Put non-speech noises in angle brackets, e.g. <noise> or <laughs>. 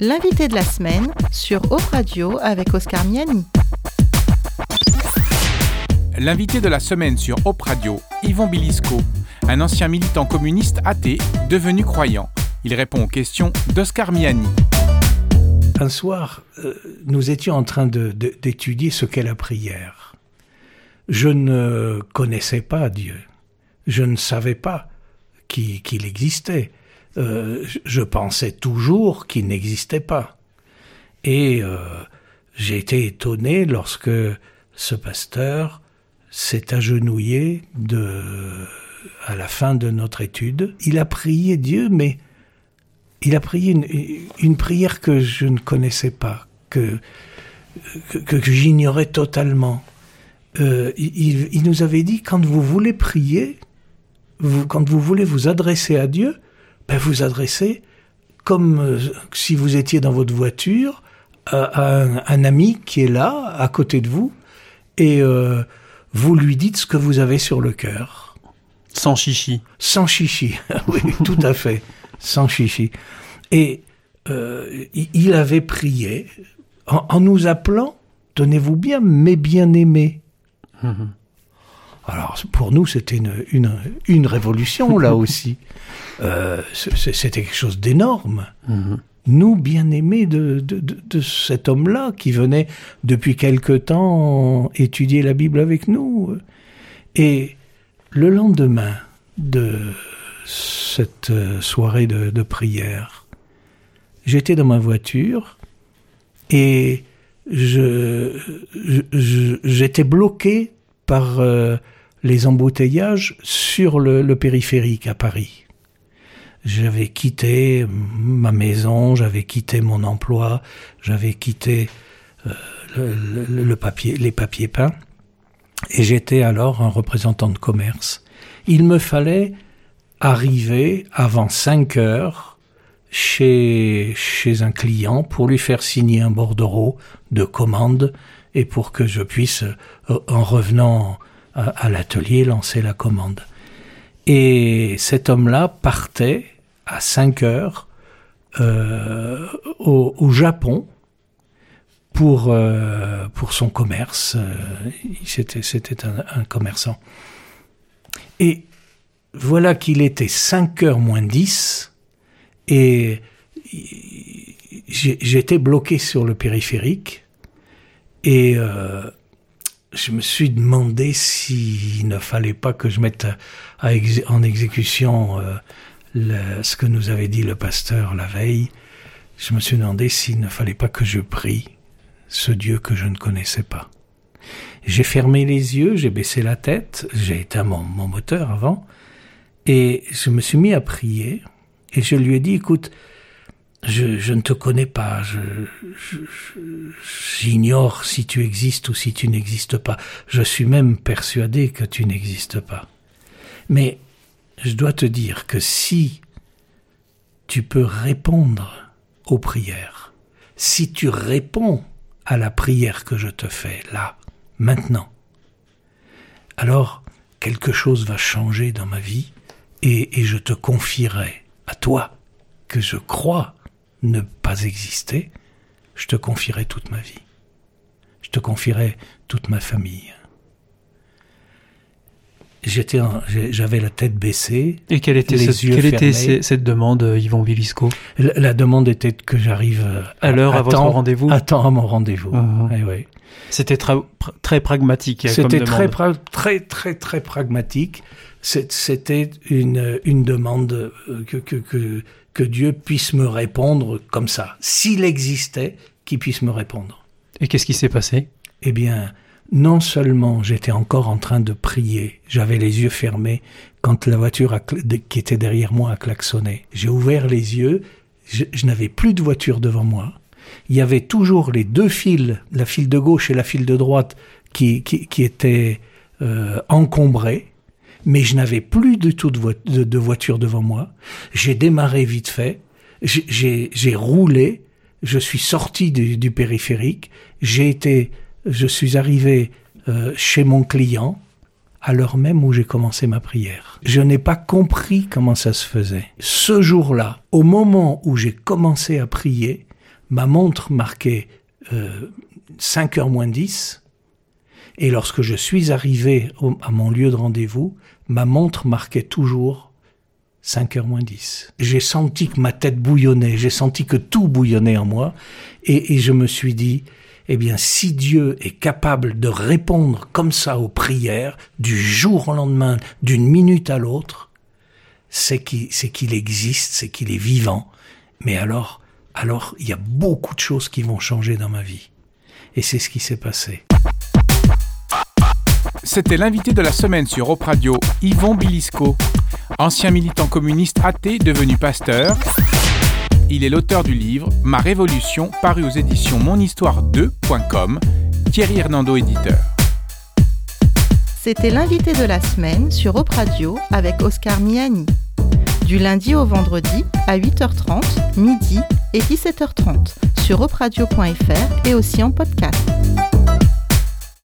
L'invité de la semaine sur Op Radio avec Oscar Miani. L'invité de la semaine sur Op Radio, Yvon Bilisco, un ancien militant communiste athée devenu croyant. Il répond aux questions d'Oscar Miani. Un soir, euh, nous étions en train d'étudier ce qu'est la prière. Je ne connaissais pas Dieu. Je ne savais pas qu'il existait. Euh, je pensais toujours qu'il n'existait pas. Et euh, j'ai été étonné lorsque ce pasteur s'est agenouillé de, à la fin de notre étude. Il a prié Dieu, mais il a prié une, prière que je ne connaissais pas, que, que, j'ignorais totalement. Euh, il, nous avait dit, quand vous voulez prier, quand vous voulez vous adresser à Dieu, ben vous adressez comme euh, si vous étiez dans votre voiture à, un, ami qui est là, à côté de vous, et euh, vous lui dites ce que vous avez sur le cœur. Sans chichi. Sans chichi, <laughs> oui, tout à fait, sans chichi. Et euh, il avait prié en, nous appelant, tenez-vous bien, mes bien-aimés. Mhm. Alors pour nous, c'était une, une, une, révolution là <laughs> aussi. Euh, c'était quelque chose d'énorme. Mhm. Nous, bien aimés de, de, de, cet homme-là qui venait depuis quelque temps étudier la Bible avec nous. Et le lendemain de cette soirée de, de prière, j'étais dans ma voiture et je, j'étais bloqué par euh, les embouteillages sur le, périphérique à Paris. J'avais quitté ma maison, j'avais quitté mon emploi, j'avais quitté euh, le, papier, les papiers peints, et j'étais alors un représentant de commerce. Il me fallait arriver avant 5 heures chez, chez un client pour lui faire signer un bordereau de commande et pour que je puisse, euh, en revenant à, l'atelier lancer la commande. Et cet homme-là partait à 5 heures euh, au, Japon pour, euh, pour son commerce. Euh, c'était, c'était un, commerçant. Et voilà qu'il était 5 heures moins 10 et j'étais bloqué sur le périphérique et je me suis demandé s'il ne fallait pas que je mette en exécution euh, ce que nous avait dit le pasteur la veille. Je me suis demandé s'il ne fallait pas que je prie ce Dieu que je ne connaissais pas. J'ai fermé les yeux, j'ai baissé la tête, j'ai éteint mon moteur avant, et je me suis mis à prier, et je lui ai dit, écoute, je, ne te connais pas, j'ignore si tu existes ou si tu n'existes pas. Je suis même persuadé que tu n'existes pas. Mais je dois te dire que si tu peux répondre aux prières, si tu réponds à la prière que je te fais là, maintenant, alors quelque chose va changer dans ma vie et, et je te confierai à toi que je crois ne pas exister, je te confierai toute ma vie. Je te confierai toute ma famille. J'étais, j'avais la tête baissée. Et quelle était, cette, quelle était cette demande, euh, Yvon Vivisco la, demande était que j'arrive euh, à, l'heure à, votre rendez-vous. À temps à mon rendez-vous. Uh-huh. Eh C'était très, très pragmatique. C'était très, très, très, très pragmatique. C'était une, une demande euh, que, que, que, que Dieu puisse me répondre comme ça. S'il existait, qu'il puisse me répondre. Et qu'est-ce qui s'est passé? Eh bien, non seulement j'étais encore en train de prier, j'avais les yeux fermés quand la voiture qui était derrière moi a klaxonné. J'ai ouvert les yeux, je, n'avais plus de voiture devant moi. Il y avait toujours les deux fils, la file de gauche et la file de droite, qui, qui, étaient euh, encombrés mais je n'avais plus du tout de, voiture devant moi. J'ai démarré vite fait, j'ai roulé, je suis sorti du, périphérique, j'ai été, je suis arrivé euh, chez mon client à l'heure même où j'ai commencé ma prière. Je n'ai pas compris comment ça se faisait. Ce jour-là, au moment où j'ai commencé à prier, ma montre marquait euh, 5h moins 10, et lorsque je suis arrivé à mon lieu de rendez-vous, ma montre marquait toujours 5h moins 10. J'ai senti que ma tête bouillonnait, j'ai senti que tout bouillonnait en moi, et, je me suis dit, eh bien, si Dieu est capable de répondre comme ça aux prières, du jour au lendemain, d'une minute à l'autre, c'est qu'il existe, c'est qu'il est vivant. Mais alors, alors, il y a beaucoup de choses qui vont changer dans ma vie. Et c'est ce qui s'est passé. C'était l'invité de la semaine sur Op Radio, Yvon Bilisco, ancien militant communiste athée devenu pasteur. Il est l'auteur du livre Ma Révolution, paru aux éditions monhistoire2.com, Thierry Hernando éditeur. C'était l'invité de la semaine sur Op Radio avec Oscar Miani. Du lundi au vendredi à 8h30, midi et 17h30 sur opradio.fr et aussi en podcast.